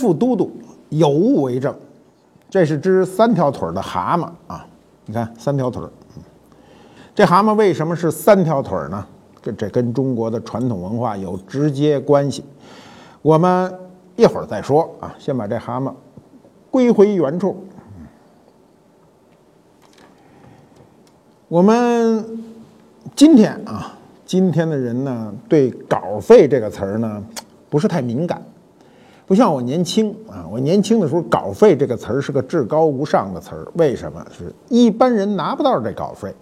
副都督，有物为证。这是只三条腿的蛤蟆啊！你看三条腿这蛤蟆为什么是三条腿呢？这这跟中国的传统文化有直接关系。我们一会儿再说啊，先把这蛤蟆归回原处。我们今天啊，今天的人呢，对稿费这个词儿呢，不是太敏感。不像我年轻啊，我年轻的时候，稿费这个词儿是个至高无上的词儿。为什么？是一般人拿不到这稿费，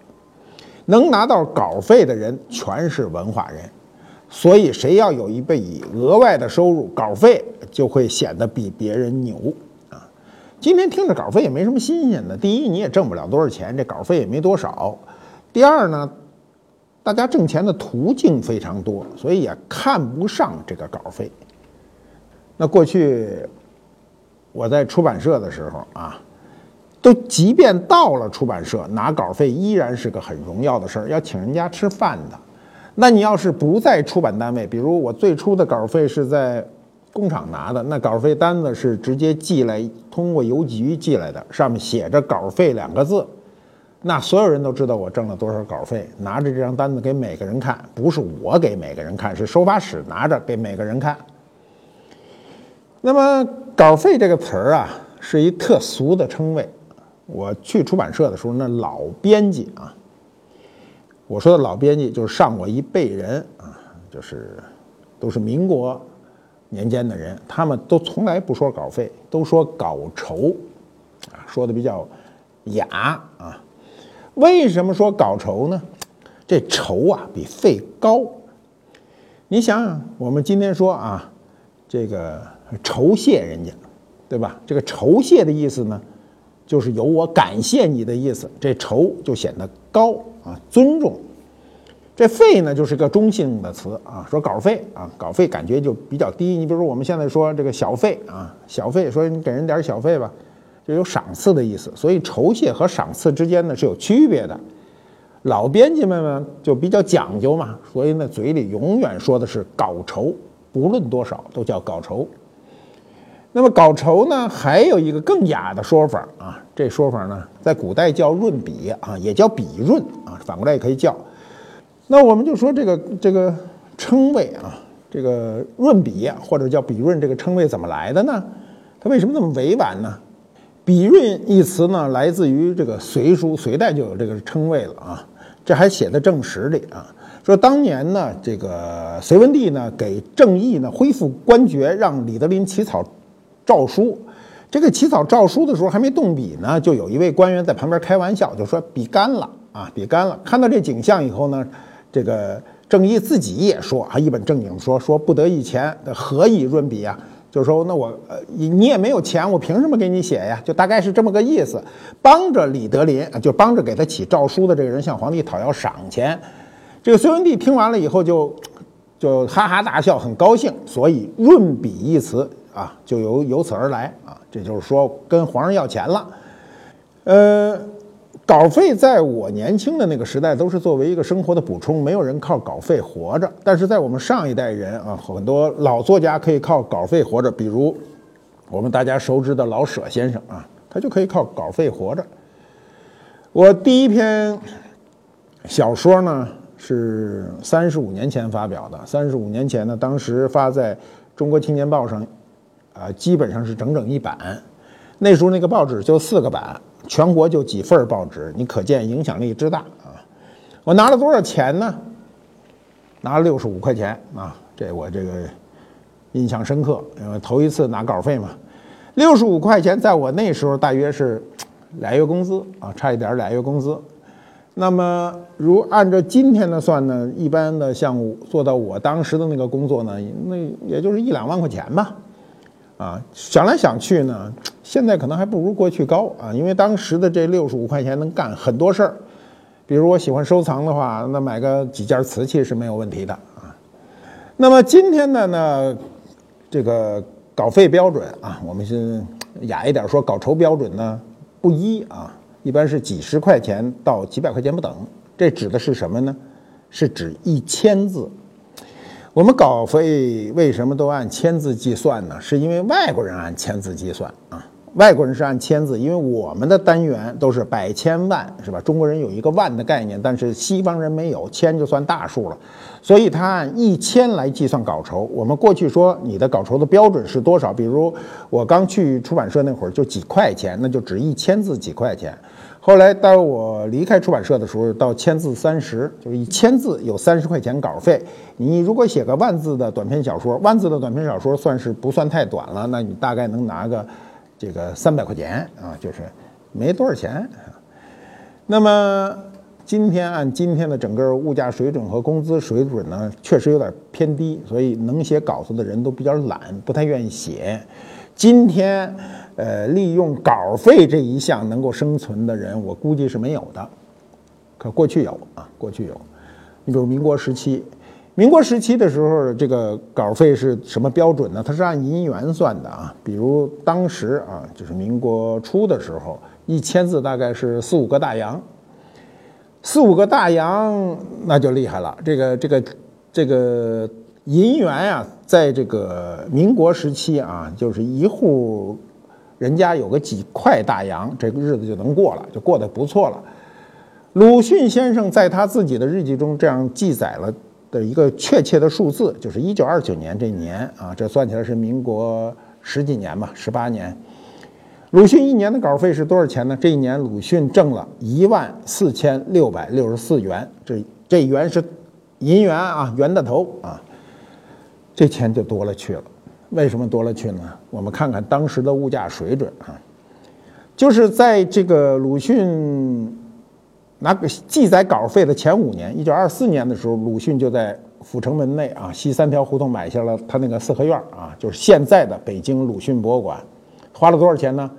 能拿到稿费的人全是文化人。所以，谁要有一笔额外的收入，稿费就会显得比别人牛啊。今天听着稿费也没什么新鲜的。第一，你也挣不了多少钱，这稿费也没多少。第二呢，大家挣钱的途径非常多，所以也看不上这个稿费。那过去我在出版社的时候啊，都即便到了出版社拿稿费，依然是个很荣耀的事儿，要请人家吃饭的。那你要是不在出版单位，比如我最初的稿费是在工厂拿的，那稿费单子是直接寄来，通过邮局寄来的，上面写着“稿费”两个字，那所有人都知道我挣了多少稿费。拿着这张单子给每个人看，不是我给每个人看，是收发室拿着给每个人看。那么稿费这个词儿啊，是一特俗的称谓。我去出版社的时候，那老编辑啊，我说的老编辑就是上我一辈人啊，就是都是民国年间的人，他们都从来不说稿费，都说稿酬，啊，说的比较雅啊。为什么说稿酬呢？这酬啊比费高。你想想，我们今天说啊，这个。酬谢人家，对吧？这个酬谢的意思呢，就是有我感谢你的意思，这酬就显得高啊，尊重。这费呢，就是个中性的词啊，说稿费啊，稿费感觉就比较低。你比如说我们现在说这个小费啊，小费，说你给人点小费吧，就有赏赐的意思。所以酬谢和赏赐之间呢是有区别的。老编辑们呢就比较讲究嘛，所以呢嘴里永远说的是稿酬，不论多少都叫稿酬。那么稿酬呢，还有一个更雅的说法啊，这说法呢，在古代叫润笔啊，也叫笔润啊，反过来也可以叫。那我们就说这个这个称谓啊，这个润笔或者叫笔润这个称谓怎么来的呢？它为什么那么委婉呢？笔润一词呢，来自于这个《隋书》，隋代就有这个称谓了啊，这还写在正史里啊，说当年呢，这个隋文帝呢，给郑义呢恢复官爵，让李德林起草。诏书，这个起草诏书的时候还没动笔呢，就有一位官员在旁边开玩笑，就说笔干了啊，笔干了。看到这景象以后呢，这个郑义自己也说啊，一本正经说说不得以钱，何以润笔啊？就说那我呃你也没有钱，我凭什么给你写呀？就大概是这么个意思，帮着李德林啊，就帮着给他起诏书的这个人向皇帝讨要赏钱。这个隋文帝听完了以后就就哈哈大笑，很高兴，所以润笔一词。啊，就由由此而来啊，这就是说跟皇上要钱了。呃，稿费在我年轻的那个时代都是作为一个生活的补充，没有人靠稿费活着。但是在我们上一代人啊，很多老作家可以靠稿费活着，比如我们大家熟知的老舍先生啊，他就可以靠稿费活着。我第一篇小说呢是三十五年前发表的，三十五年前呢，当时发在中国青年报上。啊，基本上是整整一版。那时候那个报纸就四个版，全国就几份报纸，你可见影响力之大啊！我拿了多少钱呢？拿了六十五块钱啊！这我这个印象深刻，因为头一次拿稿费嘛。六十五块钱在我那时候大约是俩月工资啊，差一点俩月工资。那么如按照今天的算呢，一般的项目做到我当时的那个工作呢，那也就是一两万块钱吧。啊，想来想去呢，现在可能还不如过去高啊，因为当时的这六十五块钱能干很多事儿，比如我喜欢收藏的话，那买个几件瓷器是没有问题的啊。那么今天的呢，这个稿费标准啊，我们先雅一点说，稿酬标准呢不一啊，一般是几十块钱到几百块钱不等。这指的是什么呢？是指一千字。我们稿费为什么都按千字计算呢？是因为外国人按千字计算啊。外国人是按千字，因为我们的单元都是百千万，是吧？中国人有一个万的概念，但是西方人没有，千就算大数了，所以他按一千来计算稿酬。我们过去说你的稿酬的标准是多少？比如我刚去出版社那会儿就几块钱，那就值一千字几块钱。后来到我离开出版社的时候，到千字三十，就是一千字有三十块钱稿费。你如果写个万字的短篇小说，万字的短篇小说算是不算太短了，那你大概能拿个。这个三百块钱啊，就是没多少钱。那么今天按今天的整个物价水准和工资水准呢，确实有点偏低，所以能写稿子的人都比较懒，不太愿意写。今天，呃，利用稿费这一项能够生存的人，我估计是没有的。可过去有啊，过去有。你比如民国时期。民国时期的时候，这个稿费是什么标准呢？它是按银元算的啊。比如当时啊，就是民国初的时候，一千字大概是四五个大洋，四五个大洋那就厉害了。这个这个这个银元啊，在这个民国时期啊，就是一户人家有个几块大洋，这个日子就能过了，就过得不错了。鲁迅先生在他自己的日记中这样记载了。的一个确切的数字就是一九二九年这年啊，这算起来是民国十几年吧，十八年。鲁迅一年的稿费是多少钱呢？这一年鲁迅挣了一万四千六百六十四元，这这元是银元啊，元的头啊，这钱就多了去了。为什么多了去呢？我们看看当时的物价水准啊，就是在这个鲁迅。拿个记载稿费的前五年，一九二四年的时候，鲁迅就在阜成门内啊西三条胡同买下了他那个四合院啊，就是现在的北京鲁迅博物馆，花了多少钱呢？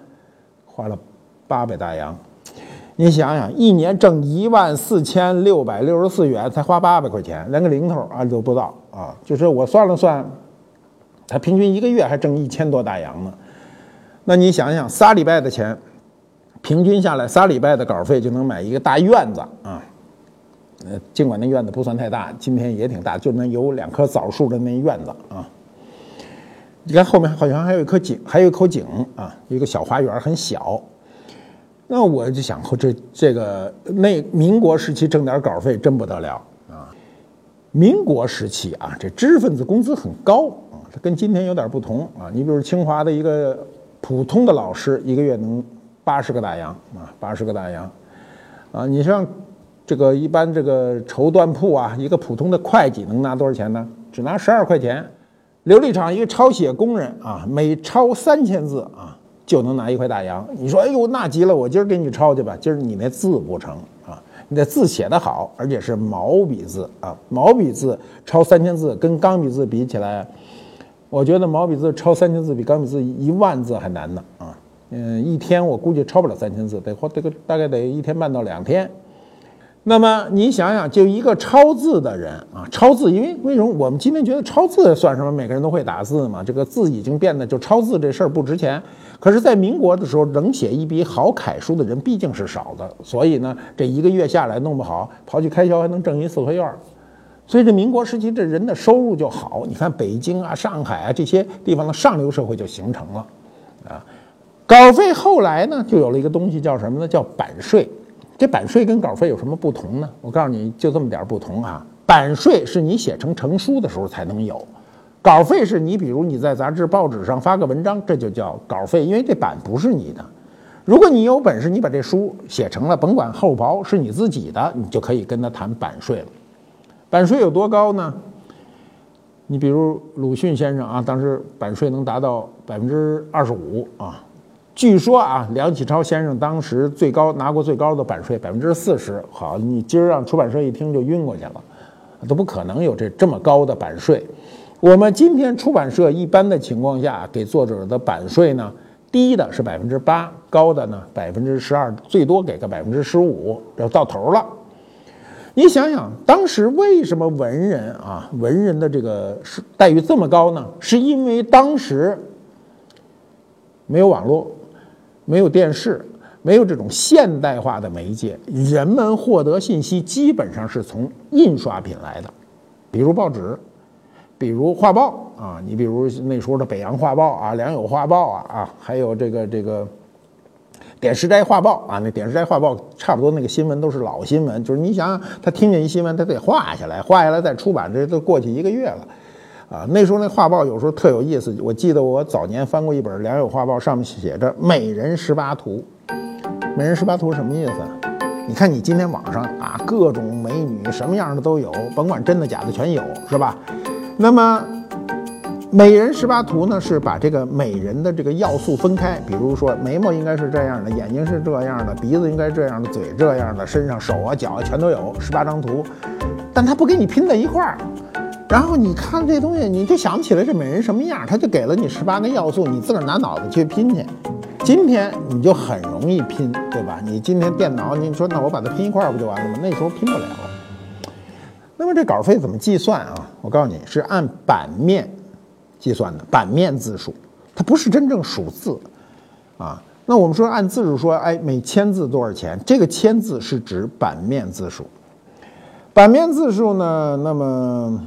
花了八百大洋。你想想，一年挣一万四千六百六十四元，才花八百块钱，连个零头啊都不到啊！就是我算了算，他平均一个月还挣一千多大洋呢。那你想想，仨礼拜的钱。平均下来，仨礼拜的稿费就能买一个大院子啊！呃，尽管那院子不算太大，今天也挺大，就能有两棵枣树的那院子啊。你看后面好像还有一棵井，还有一口井啊，一个小花园，很小。那我就想，这这个那民国时期挣点稿费真不得了啊！民国时期啊，这知识分子工资很高，跟今天有点不同啊。你比如清华的一个普通的老师，一个月能。八十个大洋啊，八十个大洋，啊，你像这个一般这个绸缎铺啊，一个普通的会计能拿多少钱呢？只拿十二块钱。琉璃厂一个抄写工人啊，每抄三千字啊，就能拿一块大洋。你说，哎呦，那急了，我今儿给你抄去吧。今儿你那字不成啊，你的字写得好，而且是毛笔字啊，毛笔字抄三千字，跟钢笔字比起来，我觉得毛笔字抄三千字比钢笔字一万字还难呢啊。嗯，一天我估计抄不了三千字，得花这个大概得一天半到两天。那么你想想，就一个抄字的人啊，抄字，因为为什么我们今天觉得抄字算什么？每个人都会打字嘛，这个字已经变得就抄字这事儿不值钱。可是，在民国的时候，能写一笔好楷书的人毕竟是少的，所以呢，这一个月下来弄不好，刨去开销还能挣一四合院儿。所以这民国时期这人的收入就好。你看北京啊、上海啊这些地方的上流社会就形成了，啊。稿费后来呢，就有了一个东西叫什么呢？叫版税。这版税跟稿费有什么不同呢？我告诉你就这么点不同啊。版税是你写成成书的时候才能有，稿费是你比如你在杂志报纸上发个文章，这就叫稿费，因为这版不是你的。如果你有本事，你把这书写成了，甭管厚薄是你自己的，你就可以跟他谈版税了。版税有多高呢？你比如鲁迅先生啊，当时版税能达到百分之二十五啊。据说啊，梁启超先生当时最高拿过最高的版税百分之四十。好，你今儿让出版社一听就晕过去了，都不可能有这这么高的版税。我们今天出版社一般的情况下给作者的版税呢，低的是百分之八，高的呢百分之十二，最多给个百分之十五，要到头了。你想想，当时为什么文人啊，文人的这个待遇这么高呢？是因为当时没有网络。没有电视，没有这种现代化的媒介，人们获得信息基本上是从印刷品来的，比如报纸，比如画报啊，你比如那时候的北洋画报啊、良友画报啊啊，还有这个这个点石斋画报啊，那点石斋画报差不多那个新闻都是老新闻，就是你想想，他听见一新闻，他得画下来，画下来再出版，这都过去一个月了啊。那时候那画报有时候特有意思，我记得我早年翻过一本良友画报，上面写着“美人十八图”，“美人十八图”什么意思？你看你今天网上啊，各种美女什么样的都有，甭管真的假的全有，是吧？那么，美人十八图呢，是把这个美人的这个要素分开，比如说眉毛应该是这样的，眼睛是这样的，鼻子应该这样的，嘴这样的，身上手啊脚啊全都有十八张图，但他不给你拼在一块儿，然后你看这东西，你就想不起来这美人什么样，他就给了你十八个要素，你自个儿拿脑子去拼去。今天你就很容易拼，对吧？你今天电脑，你说那我把它拼一块儿不就完了吗？那时候拼不了。那么这稿费怎么计算啊？我告诉你是按版面计算的，版面字数，它不是真正数字啊。那我们说按字数说，哎，每千字多少钱？这个千字是指版面字数。版面字数呢？那么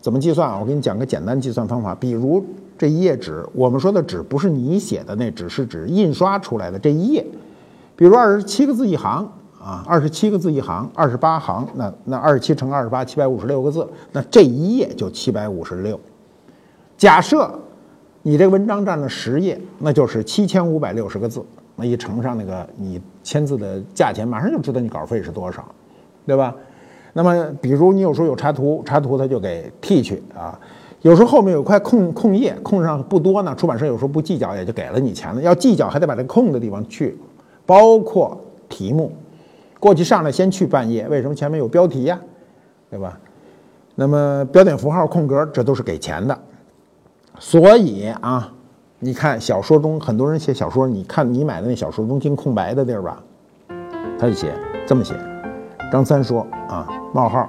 怎么计算啊？我给你讲个简单计算方法。比如这一页纸，我们说的纸不是你写的那纸，是指印刷出来的这一页。比如二十七个字一行。啊，二十七个字一行，二十八行，那那二十七乘二十八，七百五十六个字，那这一页就七百五十六。假设你这个文章占了十页，那就是七千五百六十个字，那一乘上那个你签字的价钱，马上就知道你稿费是多少，对吧？那么，比如你有时候有插图，插图他就给替去啊。有时候后面有块空空页，空上不多呢，出版社有时候不计较，也就给了你钱了。要计较，还得把这空的地方去，包括题目。过去上来先去半页，为什么前面有标题呀？对吧？那么标点符号、空格，这都是给钱的。所以啊，你看小说中很多人写小说，你看你买的那小说中间空白的地儿吧，他就写这么写：张三说啊，冒号，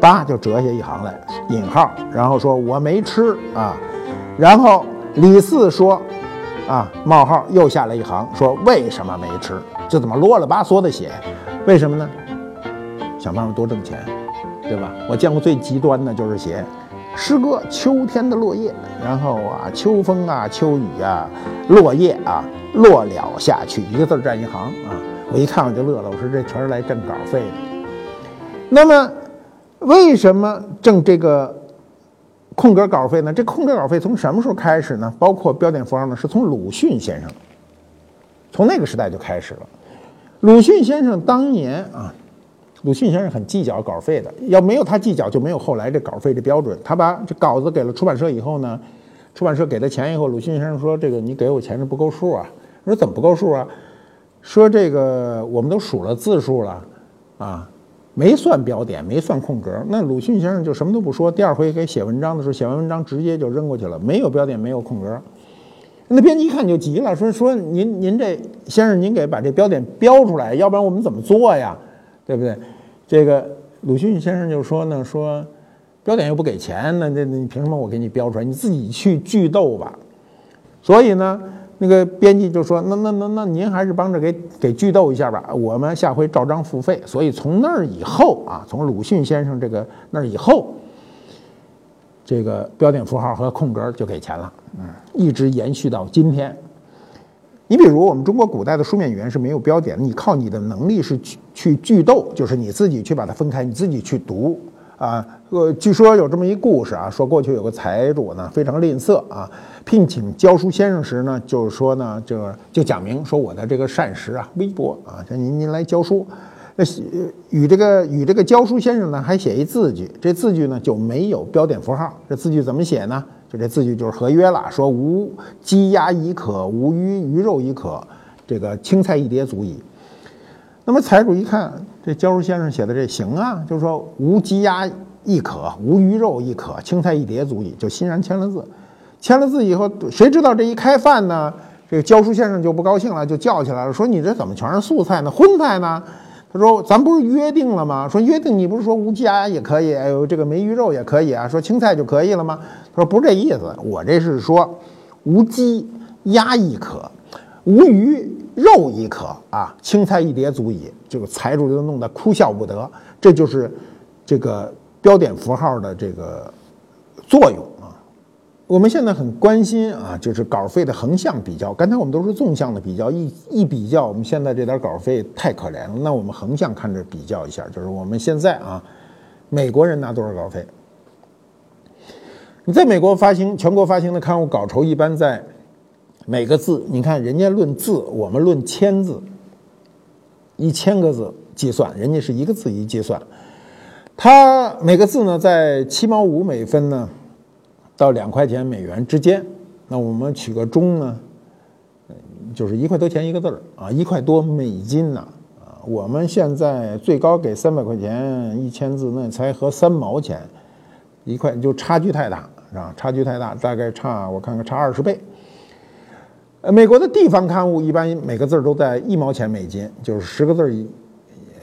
八就折下一行来，引号，然后说我没吃啊，然后李四说啊，冒号又下来一行，说为什么没吃？就怎么啰里吧嗦的写。为什么呢？想办法多挣钱，对吧？我见过最极端的就是写诗歌，秋天的落叶，然后啊，秋风啊，秋雨啊，落叶啊，落了下去，一个字儿占一行啊。我一看我就乐了，我说这全是来挣稿费的。那么，为什么挣这个空格稿费呢？这空格稿费从什么时候开始呢？包括标点符号呢？是从鲁迅先生，从那个时代就开始了。鲁迅先生当年啊，鲁迅先生很计较稿费的，要没有他计较，就没有后来这稿费的标准。他把这稿子给了出版社以后呢，出版社给他钱以后，鲁迅先生说：“这个你给我钱是不够数啊。”说怎么不够数啊？说这个我们都数了字数了啊，没算标点，没算空格。那鲁迅先生就什么都不说。第二回给写文章的时候，写完文章直接就扔过去了，没有标点，没有空格。那编辑一看就急了，说说您您这先生您给把这标点标出来，要不然我们怎么做呀？对不对？这个鲁迅先生就说呢，说标点又不给钱，那那你凭什么我给你标出来？你自己去剧斗吧。所以呢，那个编辑就说，那那那那您还是帮着给给剧斗一下吧，我们下回照章付费。所以从那儿以后啊，从鲁迅先生这个那儿以后。这个标点符号和空格就给钱了，嗯，一直延续到今天。你比如我们中国古代的书面语言是没有标点的，你靠你的能力是去去句斗，就是你自己去把它分开，你自己去读啊。呃，据说有这么一故事啊，说过去有个财主呢非常吝啬啊，聘请教书先生时呢，就是说呢，就就讲明说我的这个膳食啊微薄啊，像您您来教书。那与这个与这个教书先生呢，还写一字据，这字据呢就没有标点符号。这字据怎么写呢？就这字据就是合约了，说无鸡鸭亦可，无鱼鱼肉亦可，这个青菜一碟足矣。那么财主一看这教书先生写的这行啊，就是说无鸡鸭亦可，无鱼肉亦可，青菜一碟足矣，就欣然签了字。签了字以后，谁知道这一开饭呢？这个教书先生就不高兴了，就叫起来了，说你这怎么全是素菜呢？荤菜呢？他说：“咱不是约定了吗？说约定，你不是说无鸡鸭也可以，哎呦，这个没鱼肉也可以啊？说青菜就可以了吗？”他说：“不是这意思，我这是说无鸡鸭亦可，无鱼肉亦可啊，青菜一碟足矣。”这个财主就弄得哭笑不得。这就是这个标点符号的这个作用。我们现在很关心啊，就是稿费的横向比较。刚才我们都是纵向的比较，一一比较，我们现在这点稿费太可怜了。那我们横向看着比较一下，就是我们现在啊，美国人拿多少稿费？你在美国发行全国发行的刊物稿酬一般在每个字，你看人家论字，我们论千字，一千个字计算，人家是一个字一计算，它每个字呢在七毛五美分呢到两块钱美元之间，那我们取个中呢，就是一块多钱一个字儿啊，一块多美金呢啊，我们现在最高给三百块钱一千字，那才合三毛钱一块，就差距太大。啊，差距太大，大概差我看看差二十倍。呃，美国的地方刊物一般每个字都在一毛钱美金，就是十个字一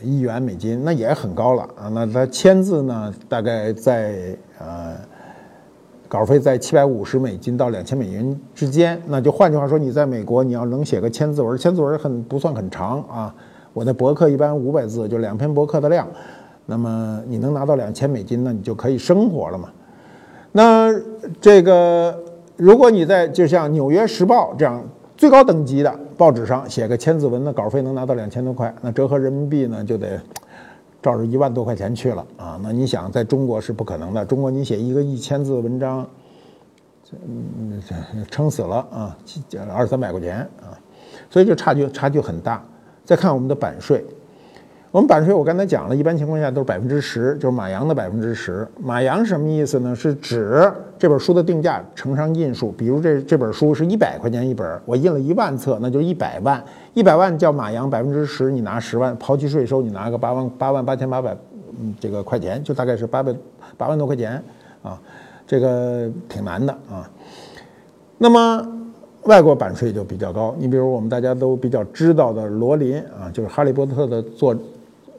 一元美金，那也很高了啊。那它签字呢，大概在呃稿费在七百五十美金到两千美元之间。那就换句话说，你在美国你要能写个千字文，千字文很不算很长啊。我的博客一般五百字，就两篇博客的量。那么你能拿到两千美金，那你就可以生活了嘛。那这个，如果你在就像《纽约时报》这样最高等级的报纸上写个千字文的稿费能拿到两千多块，那折合人民币呢就得照着一万多块钱去了啊！那你想，在中国是不可能的。中国你写一个一千字文章，嗯，撑死了啊，二三百块钱啊，所以就差距差距很大。再看我们的版税。我们版税我刚才讲了，一般情况下都是百分之十，就是马洋的百分之十。马洋什么意思呢？是指这本书的定价乘上印数。比如这这本书是一百块钱一本，我印了一万册，那就一百万，一百万叫马洋百分之十，你拿十万，抛去税收，你拿个八万八万八千八百，嗯，这个块钱就大概是八百八万多块钱啊，这个挺难的啊。那么外国版税就比较高，你比如我们大家都比较知道的罗琳啊，就是《哈利波特》的作。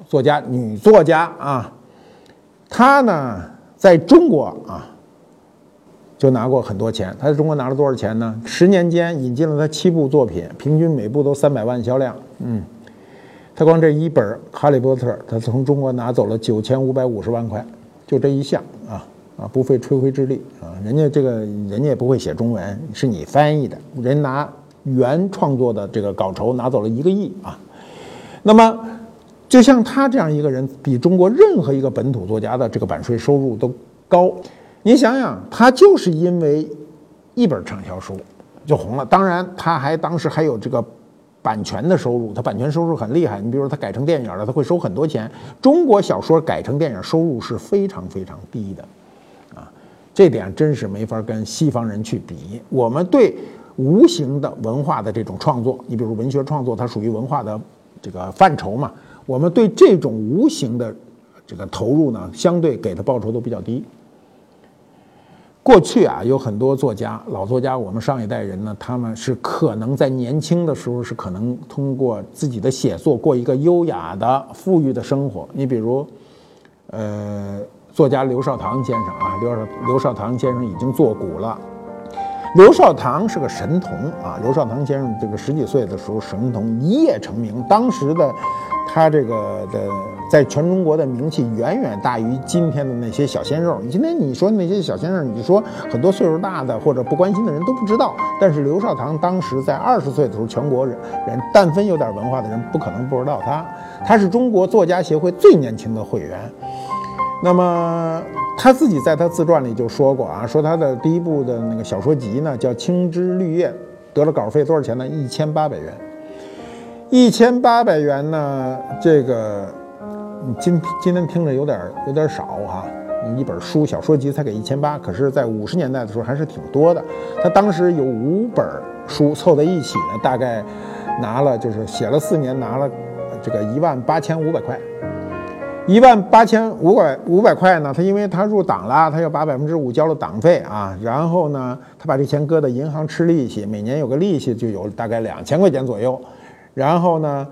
作家女作家啊，她呢在中国啊就拿过很多钱。她在中国拿了多少钱呢？十年间引进了她七部作品，平均每部都三百万销量。嗯，她光这一本《哈利波特》，她从中国拿走了九千五百五十万块，就这一项啊啊，不费吹灰之力啊。人家这个人家也不会写中文，是你翻译的，人拿原创作的这个稿酬拿走了一个亿啊。那么。就像他这样一个人，比中国任何一个本土作家的这个版税收入都高。你想想，他就是因为一本畅销书就红了。当然，他还当时还有这个版权的收入，他版权收入很厉害。你比如说他改成电影了，他会收很多钱。中国小说改成电影收入是非常非常低的，啊，这点真是没法跟西方人去比。我们对无形的文化的这种创作，你比如文学创作，它属于文化的这个范畴嘛。我们对这种无形的这个投入呢，相对给的报酬都比较低。过去啊，有很多作家，老作家，我们上一代人呢，他们是可能在年轻的时候是可能通过自己的写作过一个优雅的、富裕的生活。你比如，呃，作家刘少棠先生啊，刘少刘少棠先生已经作古了。刘少棠是个神童啊，刘少棠先生这个十几岁的时候神童一夜成名，当时的。他这个的在全中国的名气远远大于今天的那些小鲜肉。你今天你说那些小鲜肉，你说很多岁数大的或者不关心的人都不知道。但是刘少棠当时在二十岁的时候，全国人人但凡有点文化的人不可能不知道他。他是中国作家协会最年轻的会员。那么他自己在他自传里就说过啊，说他的第一部的那个小说集呢叫《青枝绿叶》，得了稿费多少钱呢？一千八百元。一千八百元呢？这个今今天听着有点有点少哈。一本书小说集才给一千八，可是，在五十年代的时候还是挺多的。他当时有五本书凑在一起呢，大概拿了就是写了四年，拿了这个一万八千五百块。一万八千五百五百块呢？他因为他入党了，他要把百分之五交了党费啊。然后呢，他把这钱搁在银行吃利息，每年有个利息就有大概两千块钱左右。然后呢，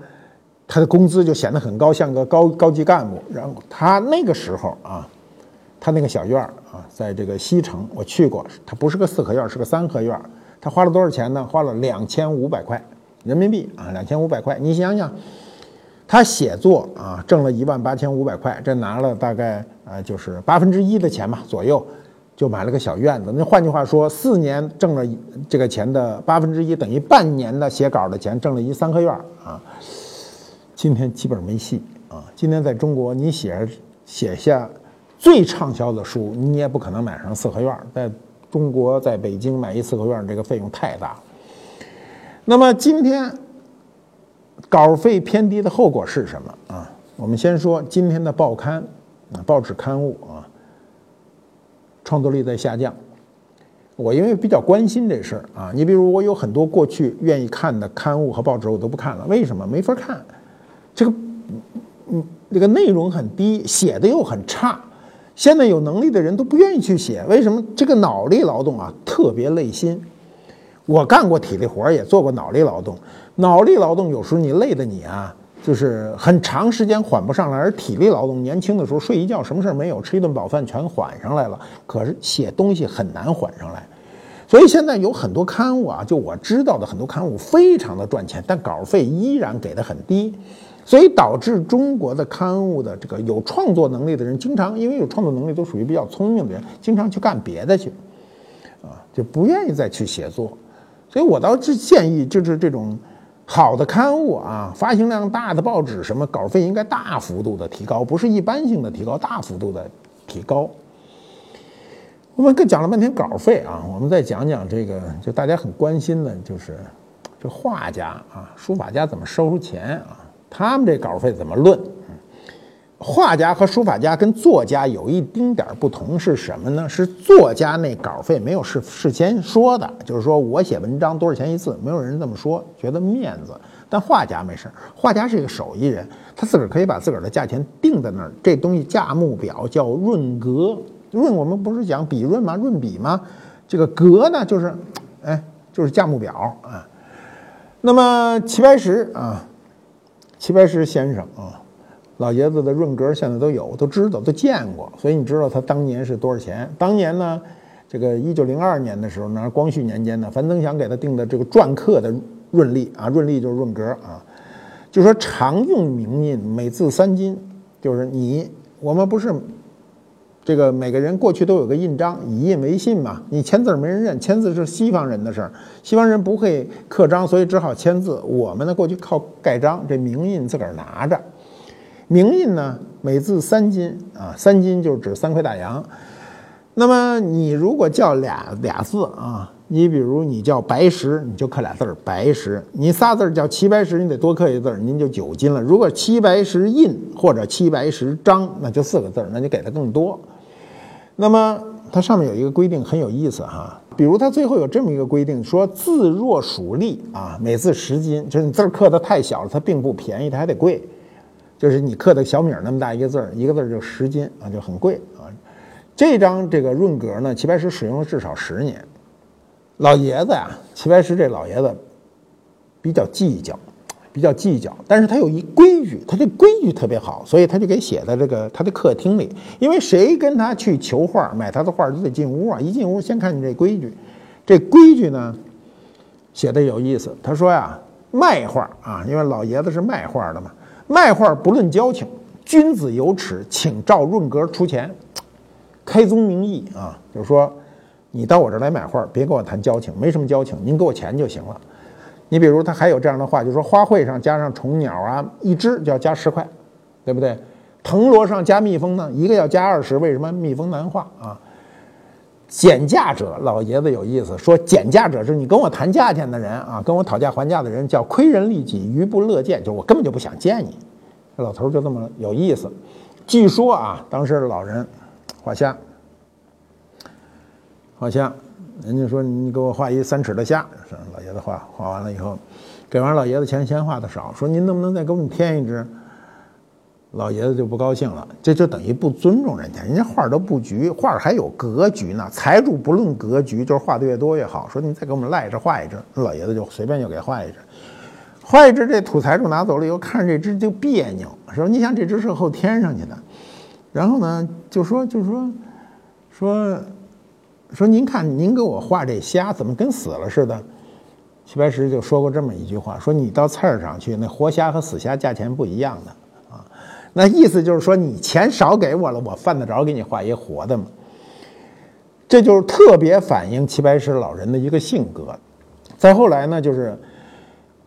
他的工资就显得很高，像个高高级干部。然后他那个时候啊，他那个小院儿啊，在这个西城，我去过，他不是个四合院，是个三合院。他花了多少钱呢？花了两千五百块人民币啊，两千五百块。你想想，他写作啊，挣了一万八千五百块，这拿了大概啊，就是八分之一的钱吧左右。就买了个小院子。那换句话说，四年挣了这个钱的八分之一，等于半年的写稿的钱挣了一三合院啊。今天基本没戏啊！今天在中国，你写写下最畅销的书，你也不可能买上四合院。在中国，在北京买一四合院，这个费用太大。那么今天稿费偏低的后果是什么啊？我们先说今天的报刊啊，报纸刊物啊，创作力在下降。我因为比较关心这事儿啊，你比如我有很多过去愿意看的刊物和报纸，我都不看了。为什么？没法看。这个，嗯，这个内容很低，写的又很差。现在有能力的人都不愿意去写，为什么？这个脑力劳动啊，特别累心。我干过体力活，也做过脑力劳动。脑力劳动有时候你累的你啊，就是很长时间缓不上来；而体力劳动，年轻的时候睡一觉什么事儿没有，吃一顿饱饭全缓上来了。可是写东西很难缓上来。所以现在有很多刊物啊，就我知道的很多刊物非常的赚钱，但稿费依然给的很低。所以导致中国的刊物的这个有创作能力的人，经常因为有创作能力都属于比较聪明的人，经常去干别的去，啊，就不愿意再去写作。所以我倒是建议，就是这种好的刊物啊，发行量大的报纸，什么稿费应该大幅度的提高，不是一般性的提高，大幅度的提高。我们跟讲了半天稿费啊，我们再讲讲这个，就大家很关心的，就是这画家啊，书法家怎么收钱啊？他们这稿费怎么论？画家和书法家跟作家有一丁点儿不同是什么呢？是作家那稿费没有事事先说的，就是说我写文章多少钱一次，没有人这么说，觉得面子。但画家没事画家是一个手艺人，他自个儿可以把自个儿的价钱定在那儿。这东西价目表叫润格，润我们不是讲笔润吗？润笔吗？这个格呢，就是哎，就是价目表啊。那么齐白石啊。齐白石先生啊，老爷子的润格现在都有，都知道，都见过，所以你知道他当年是多少钱？当年呢，这个一九零二年的时候呢，光绪年间呢，樊增祥给他定的这个篆刻的润例啊，润例就是润格啊，就说常用名印每字三金，就是你我们不是。这个每个人过去都有个印章，以印为信嘛。你签字没人认，签字是西方人的事儿，西方人不会刻章，所以只好签字。我们呢，过去靠盖章，这名印自个儿拿着。名印呢，每字三金啊，三金就指三块大洋。那么你如果叫俩俩字啊，你比如你叫白石，你就刻俩字儿白石；你仨字叫齐白石，你得多刻一字儿，您就九金了。如果齐白石印或者齐白石章，那就四个字儿，那就给的更多。那么它上面有一个规定很有意思哈，比如它最后有这么一个规定，说字若属粒啊，每字十斤，就是你字刻的太小了，它并不便宜，它还得贵，就是你刻的小米那么大一个字儿，一个字儿就十斤啊，就很贵啊。这张这个润格呢，齐白石使用了至少十年，老爷子呀，齐白石这老爷子比较计较。比较计较，但是他有一规矩，他这规矩特别好，所以他就给写在这个他的客厅里。因为谁跟他去求画、买他的画都得进屋啊，一进屋先看你这规矩。这规矩呢，写的有意思。他说呀，卖画啊，因为老爷子是卖画的嘛，卖画不论交情，君子有耻，请照润格出钱，开宗明义啊，就是说你到我这儿来买画，别跟我谈交情，没什么交情，您给我钱就行了。你比如他还有这样的话，就是说花卉上加上虫鸟啊，一只就要加十块，对不对？藤萝上加蜜蜂呢，一个要加二十。为什么？蜜蜂难画啊。减价者，老爷子有意思，说减价者是你跟我谈价钱的人啊，跟我讨价还价的人叫亏人利己，愚不乐见，就我根本就不想见你。这老头就这么有意思。据说啊，当时老人画虾，画虾。人家说你给我画一三尺的虾，老爷子画画完了以后，给完老爷子钱嫌画的少，说您能不能再给我们添一只？老爷子就不高兴了，这就等于不尊重人家，人家画都布局，画还有格局呢。财主不论格局，就是画的越多越好。说你再给我们赖着画一只，老爷子就随便就给画一只，画一只这土财主拿走了以后，看这只就别扭，说你想这只是后添上去的，然后呢就说就说说。说您看，您给我画这虾怎么跟死了似的？齐白石就说过这么一句话：说你到菜市场去，那活虾和死虾价钱不一样的。那意思就是说，你钱少给我了，我犯得着给你画一活的吗？这就是特别反映齐白石老人的一个性格。再后来呢，就是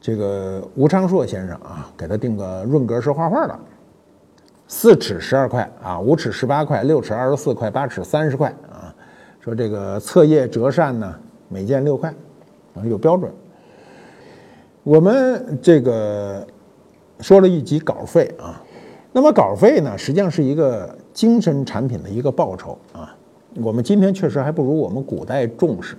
这个吴昌硕先生啊，给他定个润格式画画的，四尺十二块啊，五尺十八块，六尺二十四块，八尺三十块啊。说这个册页折扇呢，每件六块，啊，有标准。我们这个说了一集稿费啊，那么稿费呢，实际上是一个精神产品的一个报酬啊。我们今天确实还不如我们古代重视。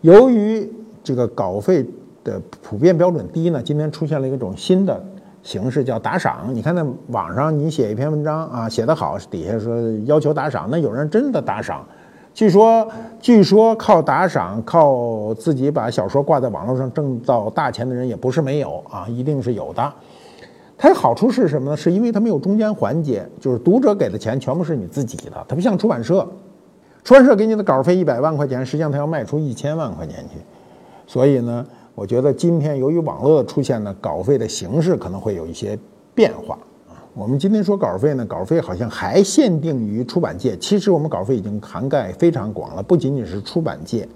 由于这个稿费的普遍标准低呢，今天出现了一种新的形式，叫打赏。你看那网上你写一篇文章啊，写得好，底下说要求打赏，那有人真的打赏。据说，据说靠打赏、靠自己把小说挂在网络上挣到大钱的人也不是没有啊，一定是有的。它的好处是什么呢？是因为它没有中间环节，就是读者给的钱全部是你自己的，它不像出版社，出版社给你的稿费一百万块钱，实际上它要卖出一千万块钱去。所以呢，我觉得今天由于网络的出现呢，稿费的形式可能会有一些变化啊。我们今天说稿费呢，稿费好像还限定于出版界，其实我们稿费已经涵盖非常广了，不仅仅是出版界，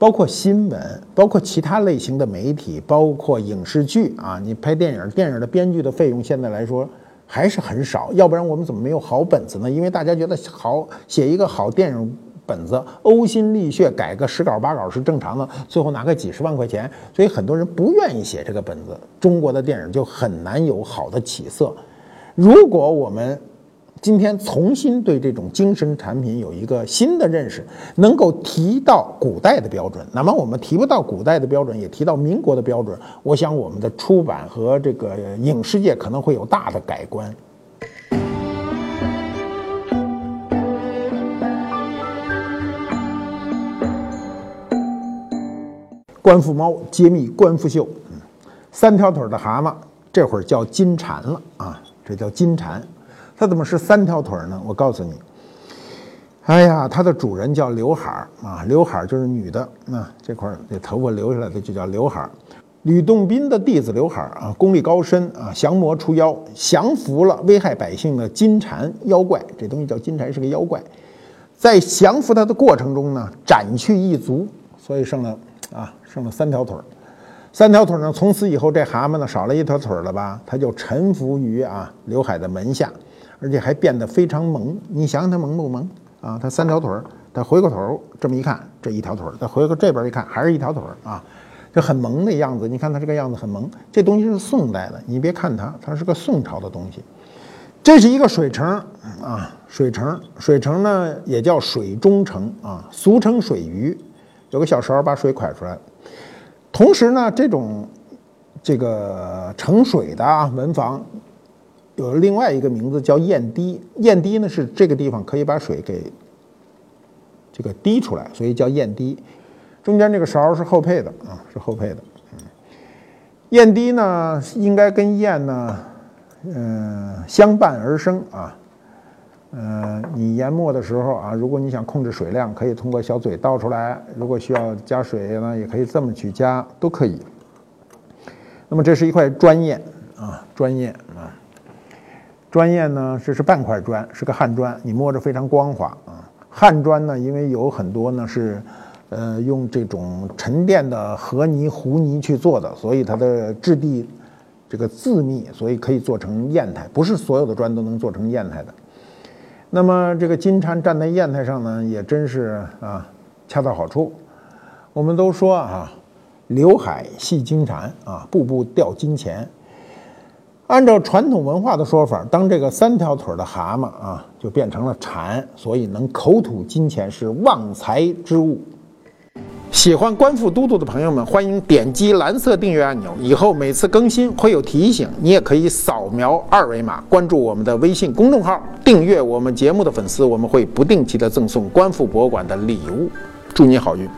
包括新闻，包括其他类型的媒体，包括影视剧啊，你拍电影，电影的编剧的费用现在来说还是很少，要不然我们怎么没有好本子呢？因为大家觉得好写一个好电影本子，呕心沥血改个十稿八稿是正常的，最后拿个几十万块钱，所以很多人不愿意写这个本子，中国的电影就很难有好的起色。如果我们今天重新对这种精神产品有一个新的认识，能够提到古代的标准，那么我们提不到古代的标准，也提到民国的标准，我想我们的出版和这个影视界可能会有大的改观。官复猫揭秘官复秀，三条腿的蛤蟆这会儿叫金蝉了啊。这叫金蝉，它怎么是三条腿呢？我告诉你，哎呀，它的主人叫刘海儿啊，刘海儿就是女的，那这块儿这头发留下来的就叫刘海儿。吕洞宾的弟子刘海儿啊，功力高深啊，降魔除妖，降服了危害百姓的金蝉妖怪。这东西叫金蝉，是个妖怪。在降服它的过程中呢，斩去一足，所以剩了啊，剩了三条腿儿。三条腿呢？从此以后，这蛤蟆呢少了一条腿了吧？它就臣服于啊刘海的门下，而且还变得非常萌。你想想它萌不萌啊？它三条腿儿，它回过头这么一看，这一条腿儿；它回过这边一看，还是一条腿儿啊，就很萌的样子。你看它这个样子很萌。这东西是宋代的，你别看它，它是个宋朝的东西。这是一个水城啊，水城，水城呢也叫水中城啊，俗称水鱼，有个小勺把水蒯出来。同时呢，这种这个盛水的啊文房，有另外一个名字叫砚滴。砚滴呢是这个地方可以把水给这个滴出来，所以叫砚滴。中间这个勺是后配的啊，是后配的。嗯，砚滴呢应该跟砚呢，嗯相伴而生啊。呃，你研墨的时候啊，如果你想控制水量，可以通过小嘴倒出来；如果需要加水呢，也可以这么去加，都可以。那么这是一块砖砚啊，砖砚啊，砖砚呢，这是半块砖，是个汉砖，你摸着非常光滑啊。汉砖呢，因为有很多呢是，呃，用这种沉淀的河泥、湖泥去做的，所以它的质地这个自密，所以可以做成砚台。不是所有的砖都能做成砚台的。那么这个金蝉站在砚台上呢，也真是啊，恰到好处。我们都说啊，刘海戏金蝉啊，步步掉金钱。按照传统文化的说法，当这个三条腿的蛤蟆啊，就变成了蝉，所以能口吐金钱，是旺财之物。喜欢观复都督的朋友们，欢迎点击蓝色订阅按钮，以后每次更新会有提醒。你也可以扫描二维码关注我们的微信公众号，订阅我们节目的粉丝，我们会不定期的赠送观复博物馆的礼物。祝你好运！